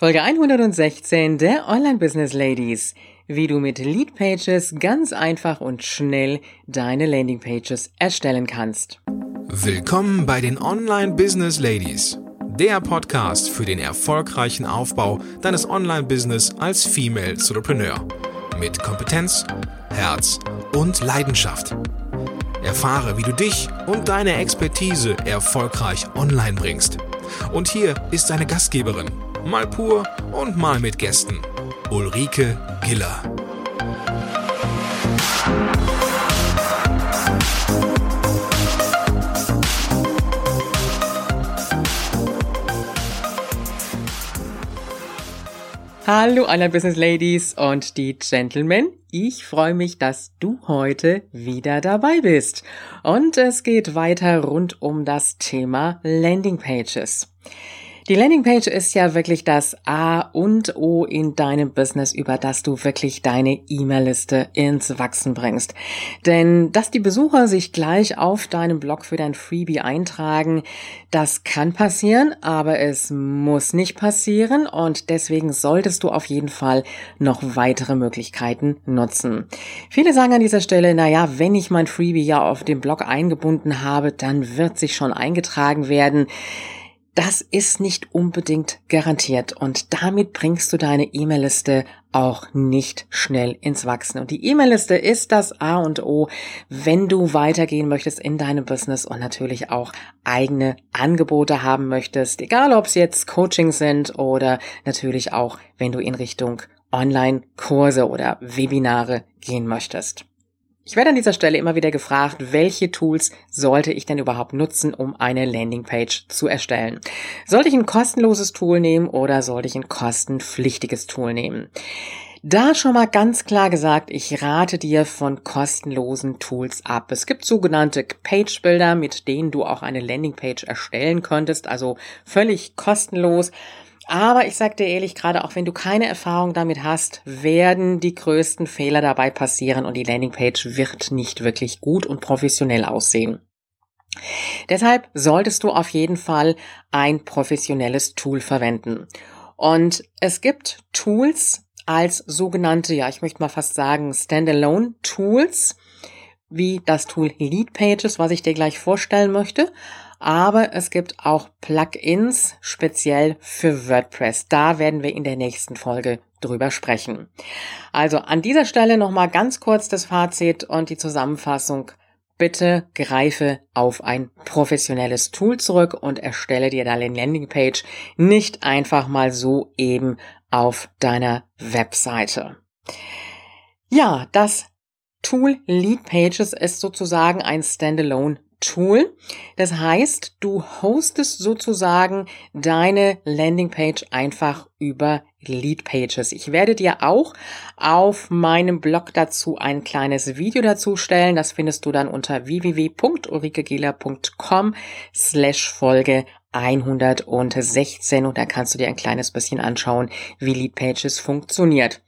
Folge 116 der Online Business Ladies. Wie du mit Lead Pages ganz einfach und schnell deine Landing Pages erstellen kannst. Willkommen bei den Online Business Ladies. Der Podcast für den erfolgreichen Aufbau deines Online Business als Female Entrepreneur. Mit Kompetenz, Herz und Leidenschaft. Erfahre, wie du dich und deine Expertise erfolgreich online bringst. Und hier ist deine Gastgeberin, mal pur und mal mit Gästen. Ulrike Giller. Hallo alle Business Ladies und die Gentlemen. Ich freue mich, dass du heute wieder dabei bist. Und es geht weiter rund um das Thema Landing Pages. Die Landingpage ist ja wirklich das A und O in deinem Business, über das du wirklich deine E-Mail-Liste ins Wachsen bringst. Denn dass die Besucher sich gleich auf deinem Blog für dein Freebie eintragen, das kann passieren, aber es muss nicht passieren und deswegen solltest du auf jeden Fall noch weitere Möglichkeiten nutzen. Viele sagen an dieser Stelle, naja, wenn ich mein Freebie ja auf dem Blog eingebunden habe, dann wird sich schon eingetragen werden. Das ist nicht unbedingt garantiert und damit bringst du deine E-Mail-Liste auch nicht schnell ins Wachsen. Und die E-Mail-Liste ist das A und O, wenn du weitergehen möchtest in deinem Business und natürlich auch eigene Angebote haben möchtest, egal ob es jetzt Coaching sind oder natürlich auch, wenn du in Richtung Online-Kurse oder Webinare gehen möchtest. Ich werde an dieser Stelle immer wieder gefragt, welche Tools sollte ich denn überhaupt nutzen, um eine Landingpage zu erstellen? Sollte ich ein kostenloses Tool nehmen oder sollte ich ein kostenpflichtiges Tool nehmen? Da schon mal ganz klar gesagt, ich rate dir von kostenlosen Tools ab. Es gibt sogenannte Page Builder, mit denen du auch eine Landingpage erstellen könntest, also völlig kostenlos. Aber ich sag dir ehrlich, gerade auch wenn du keine Erfahrung damit hast, werden die größten Fehler dabei passieren und die Landingpage wird nicht wirklich gut und professionell aussehen. Deshalb solltest du auf jeden Fall ein professionelles Tool verwenden. Und es gibt Tools als sogenannte, ja, ich möchte mal fast sagen, Standalone Tools, wie das Tool Lead Pages, was ich dir gleich vorstellen möchte. Aber es gibt auch Plugins speziell für WordPress. Da werden wir in der nächsten Folge drüber sprechen. Also an dieser Stelle nochmal ganz kurz das Fazit und die Zusammenfassung. Bitte greife auf ein professionelles Tool zurück und erstelle dir deine Landingpage nicht einfach mal so eben auf deiner Webseite. Ja, das Tool Lead Pages ist sozusagen ein Standalone Tool. Das heißt, du hostest sozusagen deine Landingpage einfach über Lead Pages. Ich werde dir auch auf meinem Blog dazu ein kleines Video dazu stellen. Das findest du dann unter www.ulrikegela.com slash Folge 116 und da kannst du dir ein kleines bisschen anschauen, wie Lead Pages funktioniert.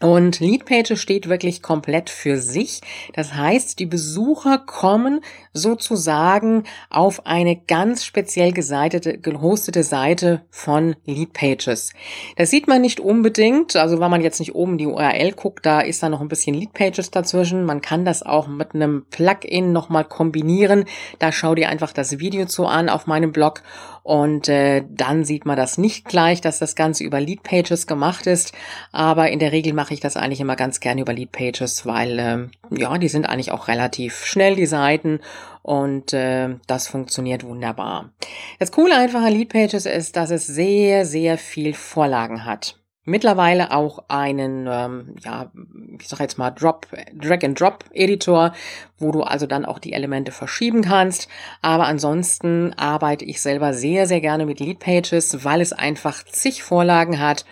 Und Leadpage steht wirklich komplett für sich. Das heißt, die Besucher kommen sozusagen auf eine ganz speziell geseitete, gehostete Seite von Leadpages. Das sieht man nicht unbedingt. Also wenn man jetzt nicht oben die URL guckt, da ist da noch ein bisschen Leadpages dazwischen. Man kann das auch mit einem Plugin nochmal kombinieren. Da schau dir einfach das Video zu an auf meinem Blog und äh, dann sieht man das nicht gleich, dass das Ganze über Leadpages gemacht ist. Aber in der Regel mache ich das eigentlich immer ganz gerne über Leadpages, weil äh, ja, die sind eigentlich auch relativ schnell, die Seiten. Und äh, das funktioniert wunderbar. Das Coole einfach an Leadpages ist, dass es sehr, sehr viel Vorlagen hat mittlerweile auch einen, ähm, ja, ich sag jetzt mal Drop, Drag-and-Drop-Editor, wo du also dann auch die Elemente verschieben kannst. Aber ansonsten arbeite ich selber sehr, sehr gerne mit Leadpages, weil es einfach zig Vorlagen hat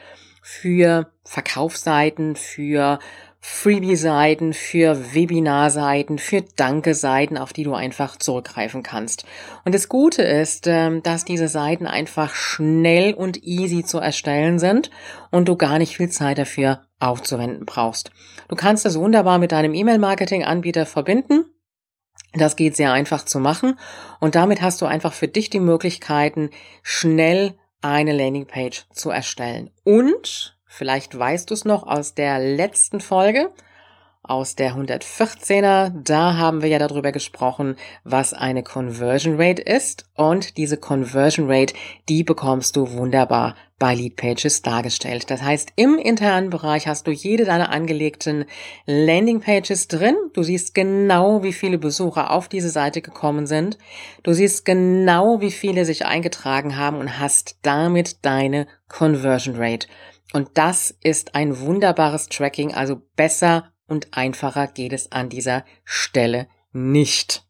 für Verkaufsseiten, für Freebie-Seiten, für Webinar-Seiten, für Danke-Seiten, auf die du einfach zurückgreifen kannst. Und das Gute ist, ähm, dass diese Seiten einfach schnell und easy zu erstellen sind und du gar nicht viel Zeit dafür aufzuwenden brauchst. Du kannst das wunderbar mit deinem E-Mail-Marketing-Anbieter verbinden. Das geht sehr einfach zu machen und damit hast du einfach für dich die Möglichkeiten, schnell eine Landingpage zu erstellen. Und vielleicht weißt du es noch aus der letzten Folge, aus der 114er. Da haben wir ja darüber gesprochen, was eine Conversion Rate ist. Und diese Conversion Rate, die bekommst du wunderbar bei Lead Pages dargestellt. Das heißt, im internen Bereich hast du jede deiner angelegten Landing Pages drin. Du siehst genau, wie viele Besucher auf diese Seite gekommen sind. Du siehst genau, wie viele sich eingetragen haben und hast damit deine Conversion Rate. Und das ist ein wunderbares Tracking, also besser und einfacher geht es an dieser Stelle nicht.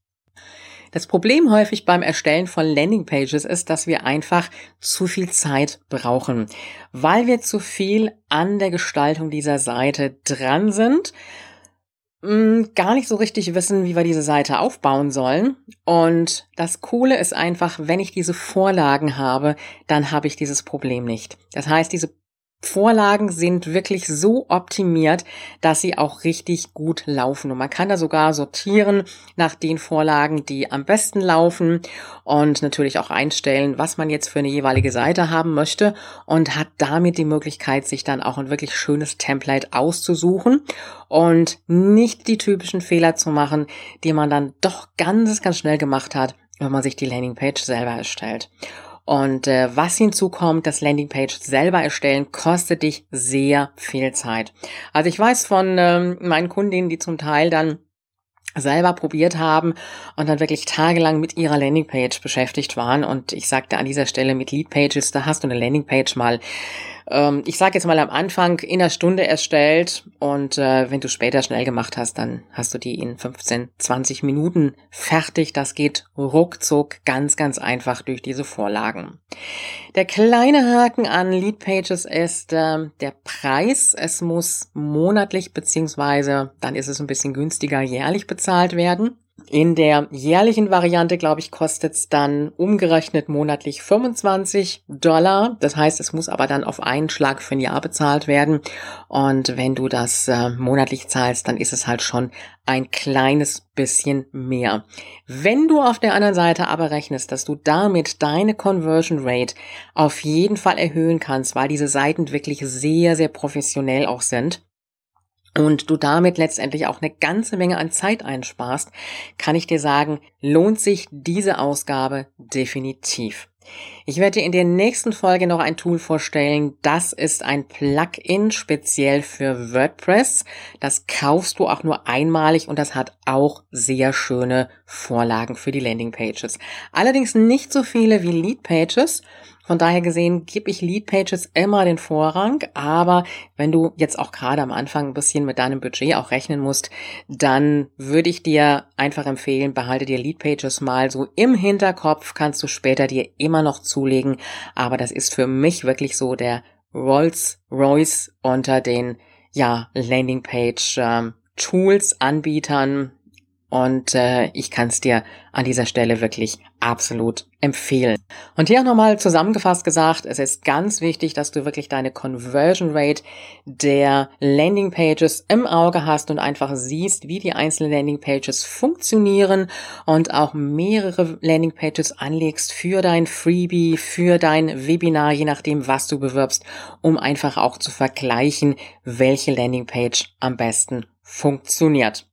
Das Problem häufig beim Erstellen von Landingpages ist, dass wir einfach zu viel Zeit brauchen, weil wir zu viel an der Gestaltung dieser Seite dran sind, mm, gar nicht so richtig wissen, wie wir diese Seite aufbauen sollen. Und das Coole ist einfach, wenn ich diese Vorlagen habe, dann habe ich dieses Problem nicht. Das heißt, diese Vorlagen sind wirklich so optimiert, dass sie auch richtig gut laufen. Und man kann da sogar sortieren nach den Vorlagen, die am besten laufen und natürlich auch einstellen, was man jetzt für eine jeweilige Seite haben möchte und hat damit die Möglichkeit, sich dann auch ein wirklich schönes Template auszusuchen und nicht die typischen Fehler zu machen, die man dann doch ganz, ganz schnell gemacht hat, wenn man sich die Landingpage selber erstellt. Und äh, was hinzukommt, das Landingpage selber erstellen, kostet dich sehr viel Zeit. Also ich weiß von ähm, meinen Kundinnen, die zum Teil dann selber probiert haben und dann wirklich tagelang mit ihrer Landingpage beschäftigt waren. Und ich sagte an dieser Stelle mit Leadpages, da hast du eine Landingpage mal ähm, ich sage jetzt mal am Anfang in einer Stunde erstellt und äh, wenn du später schnell gemacht hast, dann hast du die in 15, 20 Minuten fertig. Das geht ruckzuck ganz, ganz einfach durch diese Vorlagen. Der kleine Haken an Leadpages ist äh, der Preis. Es muss monatlich beziehungsweise dann ist es ein bisschen günstiger jährlich bezahlt werden. In der jährlichen Variante, glaube ich, kostet es dann umgerechnet monatlich 25 Dollar. Das heißt, es muss aber dann auf einen Schlag für ein Jahr bezahlt werden. Und wenn du das äh, monatlich zahlst, dann ist es halt schon ein kleines bisschen mehr. Wenn du auf der anderen Seite aber rechnest, dass du damit deine Conversion Rate auf jeden Fall erhöhen kannst, weil diese Seiten wirklich sehr, sehr professionell auch sind, und du damit letztendlich auch eine ganze Menge an Zeit einsparst, kann ich dir sagen, lohnt sich diese Ausgabe definitiv. Ich werde dir in der nächsten Folge noch ein Tool vorstellen. Das ist ein Plugin speziell für WordPress. Das kaufst du auch nur einmalig und das hat auch sehr schöne Vorlagen für die Landingpages. Allerdings nicht so viele wie Leadpages. Von daher gesehen gebe ich Leadpages immer den Vorrang, aber wenn du jetzt auch gerade am Anfang ein bisschen mit deinem Budget auch rechnen musst, dann würde ich dir einfach empfehlen, behalte dir Leadpages mal so im Hinterkopf, kannst du später dir immer noch zulegen, aber das ist für mich wirklich so der Rolls Royce unter den ja Landingpage ähm, Tools Anbietern und äh, ich kann es dir an dieser Stelle wirklich absolut empfehlen. Und hier nochmal zusammengefasst gesagt, es ist ganz wichtig, dass du wirklich deine Conversion Rate der Landing Pages im Auge hast und einfach siehst, wie die einzelnen Landing Pages funktionieren und auch mehrere Landing Pages anlegst für dein Freebie, für dein Webinar, je nachdem, was du bewirbst, um einfach auch zu vergleichen, welche Landing Page am besten funktioniert.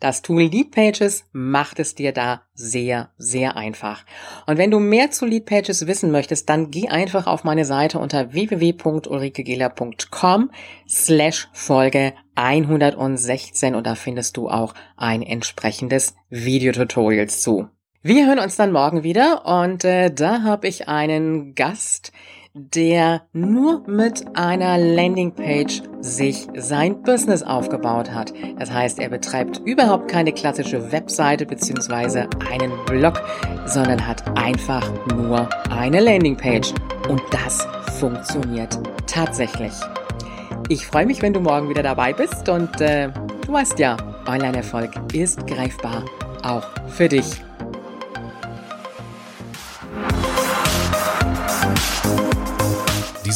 Das Tool Leadpages macht es dir da sehr, sehr einfach. Und wenn du mehr zu Leadpages wissen möchtest, dann geh einfach auf meine Seite unter www.ulrikegela.com slash Folge 116 und da findest du auch ein entsprechendes Videotutorial zu. Wir hören uns dann morgen wieder und äh, da habe ich einen Gast, der nur mit einer Landingpage sich sein Business aufgebaut hat. Das heißt, er betreibt überhaupt keine klassische Webseite beziehungsweise einen Blog, sondern hat einfach nur eine Landingpage. Und das funktioniert tatsächlich. Ich freue mich, wenn du morgen wieder dabei bist und äh, du weißt ja, Online-Erfolg ist greifbar, auch für dich.